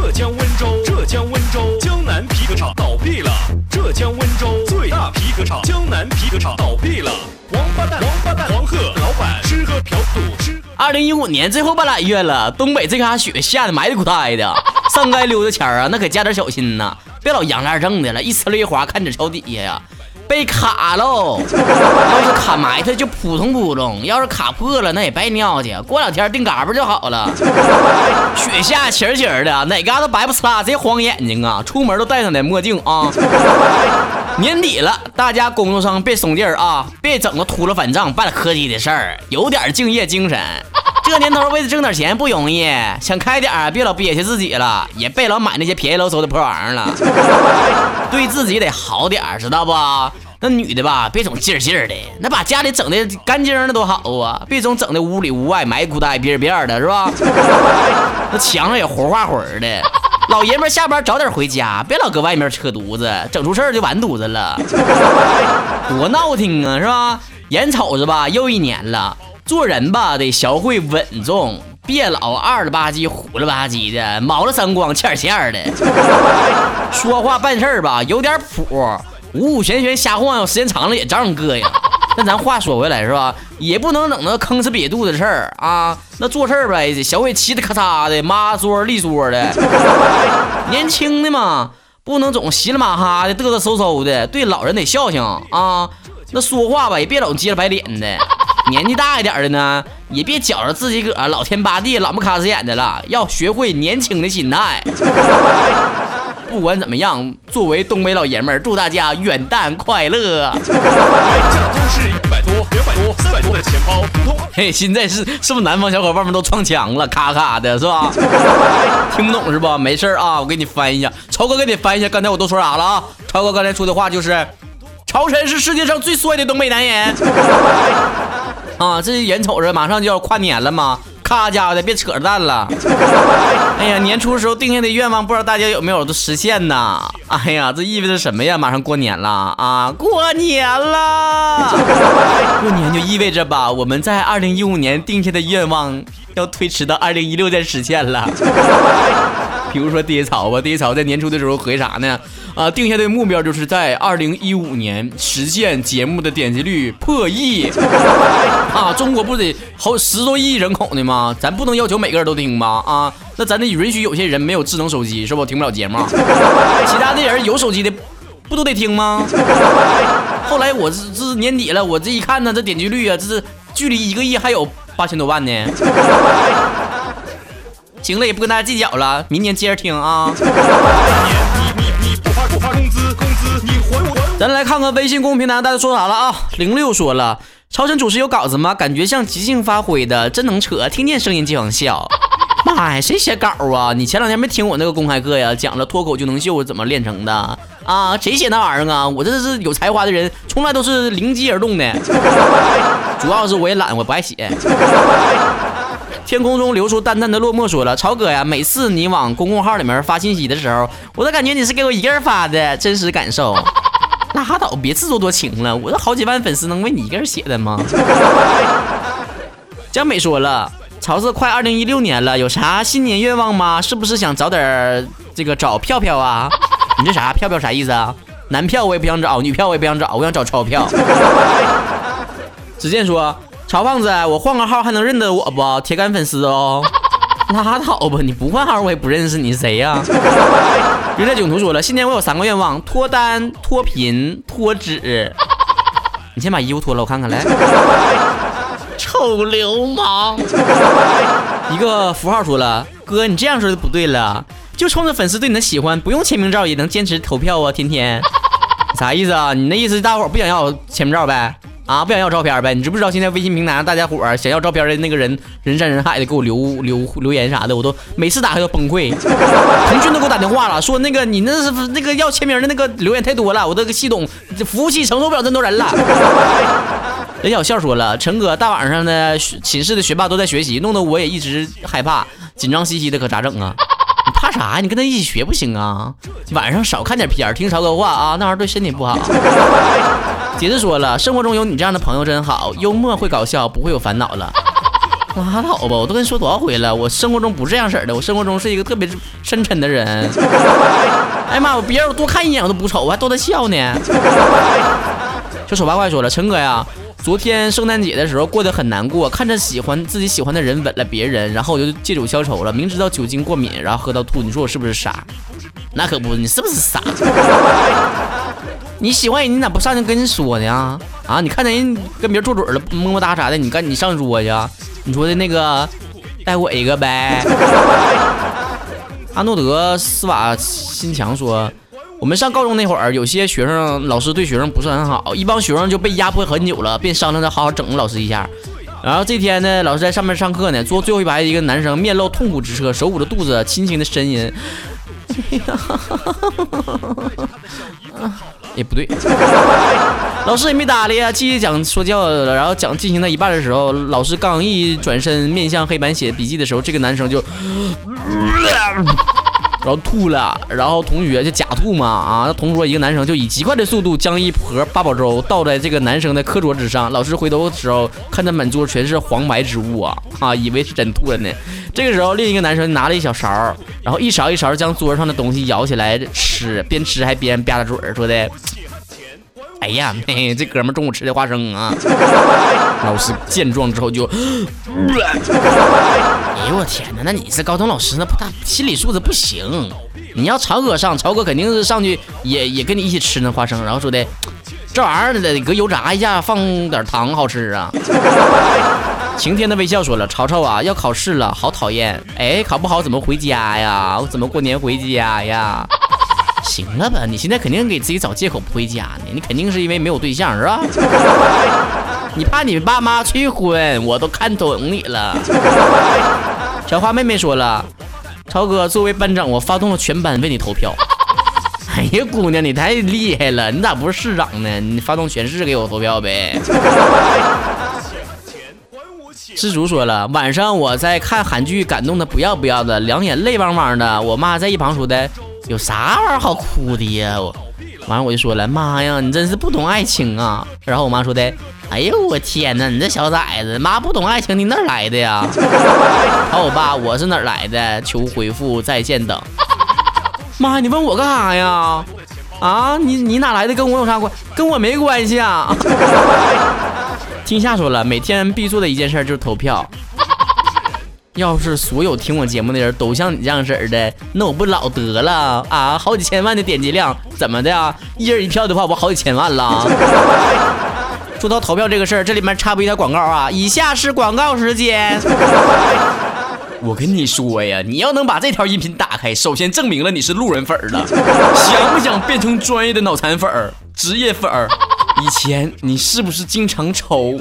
浙江温州，浙江温州江南皮革厂倒闭了。浙江温州最大皮革厂江南皮革厂倒闭了。王八蛋，王八蛋，黄鹤老板吃喝嫖赌吃喝。二零一五年最后半拉月了，东北这嘎雪下的埋的苦呆的，上街溜达前儿啊，那可加点小心呐，别老扬二正的了，一呲溜一滑，看着桥底下呀。被卡喽！要是卡埋汰就扑通扑通，要是卡破了那也白尿去，过两天定嘎巴就好了。雪下晴晴的，哪嘎达白不呲啦，贼晃眼睛啊！出门都戴上点墨镜啊。年底了，大家工作上别松劲儿啊，别整个秃噜反账、办科技的事儿，有点敬业精神。这年头为了挣点钱不容易，想开点儿别老憋屈自己了，也别老买那些便宜喽嗖的破玩意儿了，对自己得好点儿，知道不？那女的吧，别总劲劲儿的，那把家里整的干净的多好啊，别总整的屋里屋外埋骨呆边边的，是吧？那墙上也活画活的。老爷们下班早点回家，别老搁外面扯犊子，整出事儿就完犊子了，多闹挺啊，是吧？眼瞅着吧，又一年了。做人吧，得学会稳重，别老二了吧唧、虎了吧唧的，毛了三光、欠欠的。说话办事儿吧，有点谱，五五玄玄瞎晃悠，时间长了也照样膈应。那咱话说回来是吧，也不能整那吭哧瘪肚的事儿啊。那做事儿呗，学会嘁哩咔嚓的，麻桌利桌的。年轻的嘛，不能总稀里马哈的、嘚嘚嗖嗖的，对老人得孝敬啊。那说话吧，也别老急了白脸的。年纪大一点的呢，也别觉着自己个老天八地、老不卡死眼的了，要学会年轻的心态。不管怎么样，作为东北老爷们儿，祝大家元旦快乐！原价都是一百多、两百多、三百多的钱包，通通嘿，现在是是不是南方小伙伴们都撞墙了，咔咔的，是吧？听不懂是吧？没事儿啊，我给你翻译一下，超哥给你翻译一下，刚才我都说啥了啊？超哥刚才说的话就是，曹晨是世界上最帅的东北男人。啊，这眼瞅着马上就要跨年了嘛，咔家伙的，别扯淡了。哎呀，年初的时候定下的愿望，不知道大家有没有都实现呢？哎呀，这意味着什么呀？马上过年了啊，过年了！过年就意味着吧，我们在二零一五年定下的愿望要推迟到二零一六再实现了。比如说爹潮吧，爹潮在年初的时候回啥呢？啊，定下的目标就是在二零一五年实现节目的点击率破亿。啊，中国不得好十多亿人口呢吗？咱不能要求每个人都听吧？啊，那咱得允许有些人没有智能手机，是不听不了节目？其他的人有手机的，不都得听吗？后来我这这年底了，我这一看呢，这点击率啊，这是距离一个亿还有八千多万呢。行了，也不跟大家计较了，明年接着听啊。咱来看看微信公屏台大家说啥了啊？零六说了，超神主持有稿子吗？感觉像即兴发挥的，真能扯，听见声音就想笑。妈呀，谁写稿啊？你前两天没听我那个公开课呀？讲了脱口就能秀怎么练成的啊？谁写那玩意儿啊？我这是有才华的人，从来都是灵机而动的。主要是我也懒，我不爱写。天空中流出淡淡的落寞，说了：“曹哥呀，每次你往公共号里面发信息的时候，我都感觉你是给我一个人发的，真实感受。拉倒，别自作多情了，我这好几万粉丝能为你一个人写的吗？” 江美说了：“曹子快二零一六年了，有啥新年愿望吗？是不是想早点这个找票票啊？你这啥票票啥意思啊？男票我也不想找，女票我也不想找，我想找钞票。”子健说。曹胖子，我换个号还能认得我不？铁杆粉丝哦，拉倒吧，你不换号我也不认识你谁呀？人在囧途说了，新年我有三个愿望：脱单、脱贫、脱脂。你先把衣服脱了，我看看来。臭流氓！一个符号说了，哥，你这样说就不对了，就冲着粉丝对你的喜欢，不用签名照也能坚持投票啊，天天。啥意思啊？你那意思大伙不想要签名照呗？啊，不想要照片呗？你知不知道现在微信平台上大家伙儿想要照片的那个人人山人海的给我留留留言啥的，我都每次打开都崩溃。腾讯都给我打电话了，说那个你那是那个要签名的那个留言太多了，我这个系统服务器承受不了这么多人了。任 小笑说了，陈哥大晚上的寝室的学霸都在学习，弄得我也一直害怕紧张兮兮的，可咋整啊？啥？你跟他一起学不行啊？晚上少看点片儿，听曹哥话啊，那玩意儿对身体不好。杰子说了，生活中有你这样的朋友真好，幽默会搞笑，不会有烦恼了。拉倒吧，我都跟你说多少回了，我生活中不是这样式的，我生活中是一个特别深沉的人。哎呀妈，我别人我多看一眼我都不瞅，我还逗他笑呢。这丑八怪说了，陈哥呀，昨天圣诞节的时候过得很难过，看着喜欢自己喜欢的人吻了别人，然后我就借酒消愁了。明知道酒精过敏，然后喝到吐，你说我是不是傻？那可不，你是不是傻？你喜欢人，你咋不上去跟人说呢？啊，你看见人跟别人做嘴了，么么哒啥的，你赶紧上桌去。你说的那个，带我一个呗。阿诺德斯瓦辛强说，我们上高中那会儿，有些学生老师对学生不是很好，一帮学生就被压迫很久了，便商量着好好整老师一下。然后这天呢，老师在上面上课呢，坐最后一排的一个男生面露痛苦之色，手捂着肚子，轻轻的呻吟。哎呀也不对，老师也没搭理啊，继续讲说教了。然后讲进行到一半的时候，老师刚一转身面向黑板写笔记的时候，这个男生就。然后吐了，然后同学就假吐嘛啊！那同桌一个男生就以极快的速度将一盒八宝粥倒在这个男生的课桌之上。老师回头的时候，看他满桌全是黄白之物啊啊，以为是真吐了呢。这个时候，另一个男生拿了一小勺，然后一勺一勺将桌上的东西舀起来吃，边吃还边吧嗒嘴，说的。哎呀，嘿嘿这哥们中午吃的花生啊！老师见状之后就，哎呦我天哪，那你是高中老师，那不他心理素质不行。你要曹哥上，曹哥肯定是上去也也跟你一起吃那花生，然后说的这玩意儿得搁油炸一下，放点糖好吃啊。晴天的微笑说了，曹操啊要考试了，好讨厌。哎，考不好怎么回家呀？我怎么过年回家呀？行了吧，你现在肯定给自己找借口不回家呢，你肯定是因为没有对象是吧？你怕你爸妈催婚，我都看懂你了。小花妹妹说了，超哥作为班长，我发动了全班为你投票。哎呀，姑娘你太厉害了，你咋不是市长呢？你发动全市给我投票呗。施主说了，晚上我在看韩剧，感动的不要不要的，两眼泪汪汪的。我妈在一旁说的。有啥玩意儿好哭的呀？我完了我就说了，妈呀，你真是不懂爱情啊！然后我妈说的，哎呦我天哪，你这小崽子，妈不懂爱情，你哪来的呀？还有我爸，我是哪来的？求回复在线等。妈，你问我干啥呀？啊，你你哪来的？跟我有啥关？跟我没关系啊。听夏说了，每天必做的一件事就是投票。要是所有听我节目的人都像你这样式的，那我不老得了啊！好几千万的点击量，怎么的？一人一票的话，我好几千万了。说到投票这个事儿，这里面插播一条广告啊！以下是广告时间。我跟你说呀，你要能把这条音频打开，首先证明了你是路人粉儿了。想不想变成专业的脑残粉儿、职业粉儿？以前你是不是经常抽？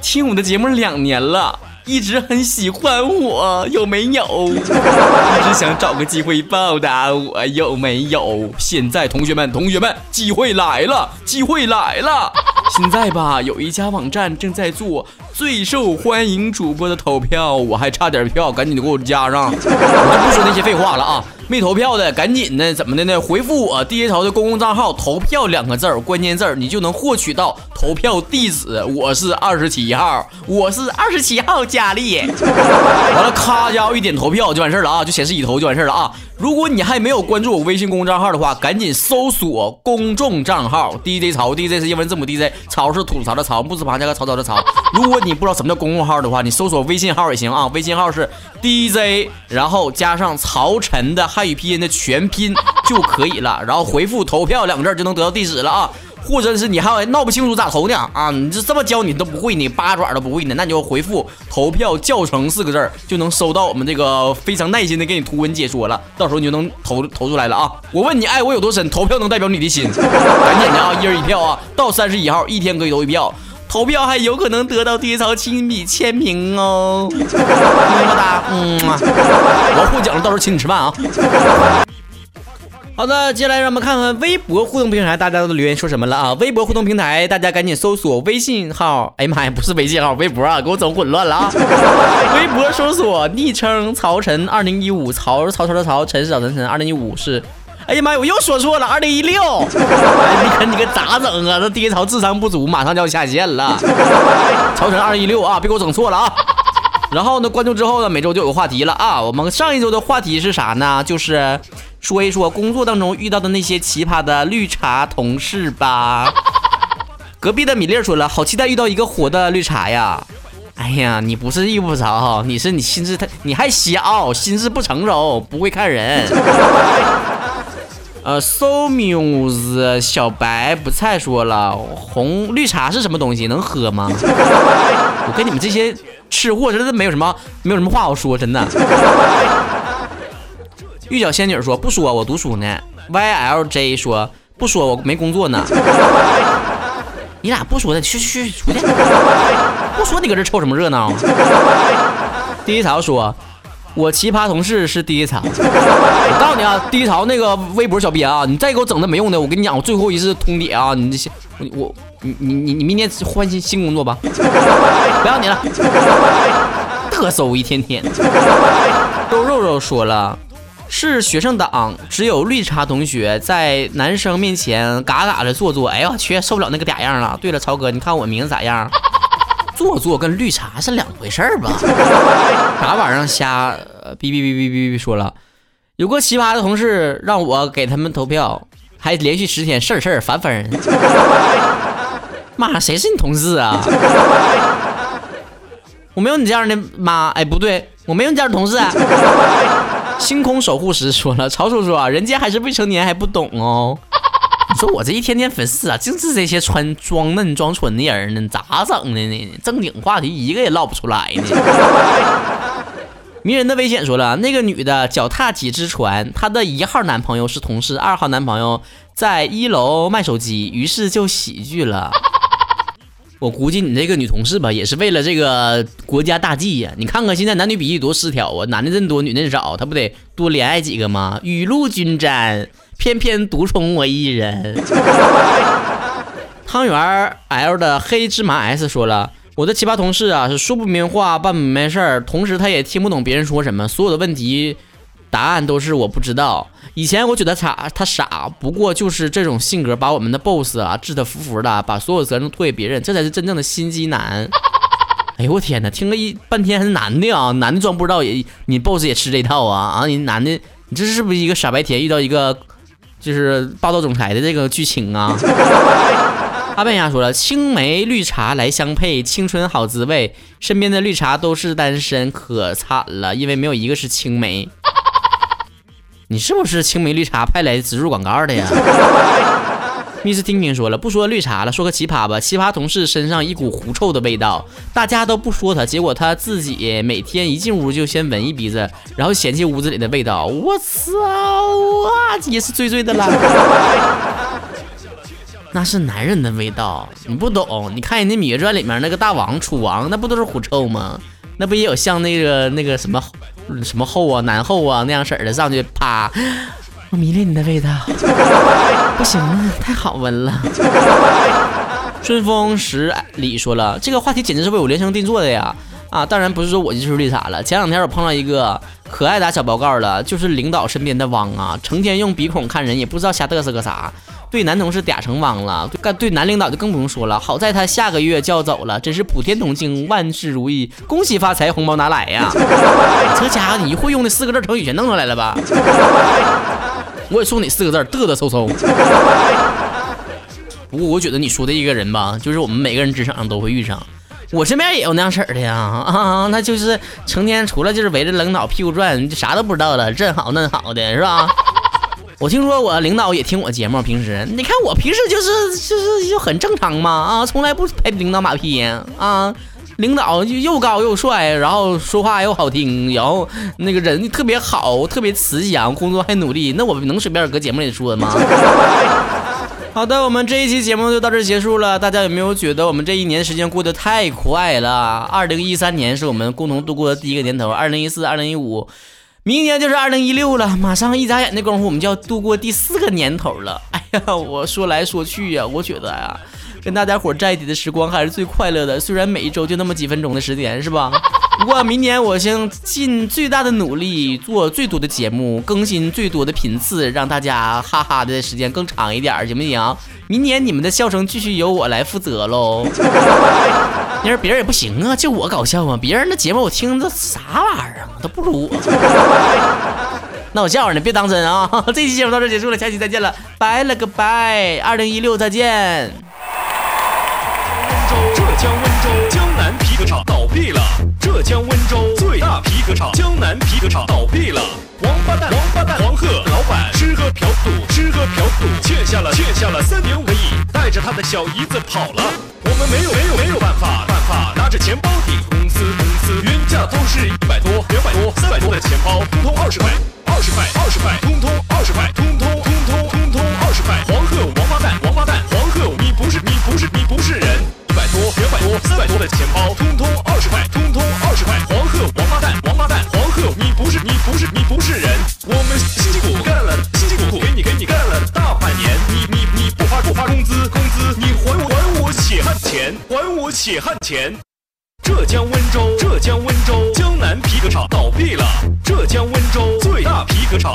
听我的节目两年了。一直很喜欢我，有没有？一直想找个机会报答我，有没有？现在同学们，同学们，机会来了，机会来了！现在吧，有一家网站正在做最受欢迎主播的投票，我还差点票，赶紧的给我加上。我就不说那些废话了啊！没投票的，赶紧的，怎么的呢？回复我 DJ 潮的公共账号“投票”两个字儿，关键字儿，你就能获取到投票地址。我是二十七号，我是二十七号佳丽。完了，咔家伙一点投票就完事儿了啊，就显示已投就完事儿了啊。如果你还没有关注我微信公众账号的话，赶紧搜索公众账号 DJ 潮，DJ 是英文字母 DJ，潮是吐槽的潮，木字旁加个曹操的曹。如果你不知道什么叫公众号的话，你搜索微信号也行啊，微信号是 DJ，然后加上曹晨的汉语拼音的全拼就可以了，然后回复投票两个字就能得到地址了啊。或者是你还闹不清楚咋投呢？啊，你这这么教你都不会，你八爪都不会呢，那你就回复投票教程四个字就能收到我们这个非常耐心的给你图文解说了，到时候你就能投投出来了啊！我问你爱我有多深，投票能代表你的心，赶紧的啊，一人一票啊，到三十一号一天可以投一票，投票还有可能得到爹草亲笔签名哦，么么哒，嗯，我获奖了，到时候请你吃饭啊。好的，接下来让我们看看微博互动平台大家都留言说什么了啊！微博互动平台，大家赶紧搜索微信号，哎呀妈呀，不是微信号，微博啊，给我整混乱了啊！微博搜索昵称曹晨二零一五，曹曹操的曹，陈是小晨晨，二零一五是，哎呀妈呀，我又说错了，二零一六，你看你个咋整啊？这爹曹智商不足，马上就要下线了。曹晨二零一六啊，别给我整错了啊！然后呢，关注之后呢，每周就有话题了啊。我们上一周的话题是啥呢？就是说一说工作当中遇到的那些奇葩的绿茶同事吧。隔壁的米粒儿说了，好期待遇到一个活的绿茶呀！哎呀，你不是遇不着，你是你心智太，你还小，心智不成熟，不会看人。呃，so muse 小白不菜说了，红绿茶是什么东西？能喝吗？我跟你们这些吃货真的没有什么没有什么话好说，真的。玉角仙女说不说，我读书呢。ylj 说不说，我没工作呢。你俩不说的，去去去出去！不说你搁这凑什么热闹？第一条说。我奇葩同事是第一场，我告诉你啊，第一槽那个微博小编啊，你再给我整那没用的，我跟你讲，我最后一次通牒啊，你这些我你你你你明天换新新工作吧，不要你了，嘚瑟我一天天。肉肉肉说了，是学生党，只有绿茶同学在男生面前嘎嘎的做作，哎呦我去，受不了那个嗲样了。对了，曹哥，你看我名字咋样？做作跟绿茶是两回事儿吧？啥玩意儿？瞎哔哔哔哔哔哔说了，有个奇葩的同事让我给他们投票，还连续十天事儿事儿烦烦人。妈，谁是你同事啊？我没有你这样的妈。哎，不对，我没有你这样的同事。星空守护师说了，曹叔叔啊，人家还是未成年还不懂哦。你说我这一天天粉丝啊，净是这些穿装嫩装纯的人呢，咋整的呢？正经话题一个也唠不出来呢。迷人的危险说了，那个女的脚踏几只船，她的一号男朋友是同事，二号男朋友在一楼卖手机，于是就喜剧了。我估计你这个女同事吧，也是为了这个国家大计呀。你看看现在男女比例多失调啊，男的真多，女的少，她不得多怜爱几个吗？雨露均沾。偏偏独宠我一人。汤圆 L 的黑芝麻 S 说了，我的奇葩同事啊是说不明话办不明事儿，同时他也听不懂别人说什么，所有的问题答案都是我不知道。以前我觉得他，他傻，不过就是这种性格把我们的 boss 啊治得服服的，把所有责任推给别人，这才是真正的心机男。哎呦我天哪，听了一半天还是男的啊，男的装不知道也你 boss 也吃这套啊啊，你男的你这是不是一个傻白甜遇到一个？就是霸道总裁的这个剧情啊！阿笨呀说了，青梅绿茶来相配，青春好滋味。身边的绿茶都是单身，可惨了，因为没有一个是青梅。你是不是青梅绿茶派来植入广告的呀？密斯听听说了，不说绿茶了，说个奇葩吧。奇葩同事身上一股狐臭的味道，大家都不说他，结果他自己每天一进屋就先闻一鼻子，然后嫌弃屋子里的味道。我操啊，也是醉醉的了。那是男人的味道，你不懂。你看人家《芈月传》里面那个大王楚王，那不都是狐臭吗？那不也有像那个那个什么什么后啊、男后啊那样式的上去啪。我迷恋你的味道，不行啊，太好闻了。春风十里说了，这个话题简直是为我量身定做的呀！啊，当然不是说我就是绿茶了。前两天我碰到一个可爱打小报告了，就是领导身边的汪啊，成天用鼻孔看人，也不知道瞎嘚瑟个啥。对男同事嗲成汪了，干对男领导就更不用说了。好在他下个月就要走了，真是普天同庆，万事如意，恭喜发财，红包拿来呀！这家伙，你会用的四个字成语全弄出来了吧？我也送你四个字嘚嘚嗖嗖。不过我觉得你说的一个人吧，就是我们每个人职场上都会遇上。我身边也有那样式儿的呀，啊，那就是成天除了就是围着领导屁股转，啥都不知道了，这好那好的是吧？我听说我领导也听我节目，平时你看我平时就是就是就很正常嘛，啊，从来不拍领导马屁啊。领导又高又帅，然后说话又好听，然后那个人特别好，特别慈祥，工作还努力，那我能随便搁节目里说吗？好的，我们这一期节目就到这结束了。大家有没有觉得我们这一年时间过得太快了？二零一三年是我们共同度过的第一个年头，二零一四、二零一五，明年就是二零一六了。马上一眨眼的功夫，我们就要度过第四个年头了。哎呀，我说来说去呀，我觉得呀。跟大家伙在一起的时光还是最快乐的，虽然每一周就那么几分钟的时间，是吧？不过明年我将尽最大的努力做最多的节目，更新最多的频次，让大家哈哈的时间更长一点，行不行？明年你们的笑声继续由我来负责喽。你说别人也不行啊，就我搞笑吗？别人的节目我听着啥玩意儿啊，都不如我。那我笑话呢，别当真啊！这期节目到这结束了，下期再见了，拜了个拜，二零一六再见。浙江温州江南皮革厂倒闭了，浙江温州最大皮革厂江南皮革厂倒闭了。嫖赌，吃喝嫖赌，欠下了欠下了三点五个亿，带着他的小姨子跑了。我们没有没有没有办法办法，拿着钱包抵公司公司，原价都是一百多、两百多、三百多的钱包，通通二十块，二十块，二十块，通通二十块，通通通通通通二十块。黄鹤王八蛋，王八蛋，黄鹤，你不是你不是你不是人。一百多、两百多、三百多的钱包，通，通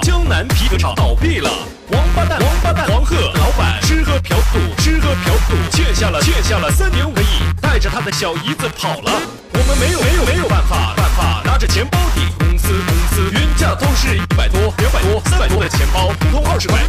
江南皮革厂倒闭了。王八蛋，王八蛋，黄鹤老板吃喝嫖赌，吃喝嫖赌，欠下了欠下了三点五个亿，带着他的小姨子跑了。我们没有没有没有办法办法，拿着钱包抵公司公司，原价都是一百多、两百多、三百多的钱包，通通，二十块，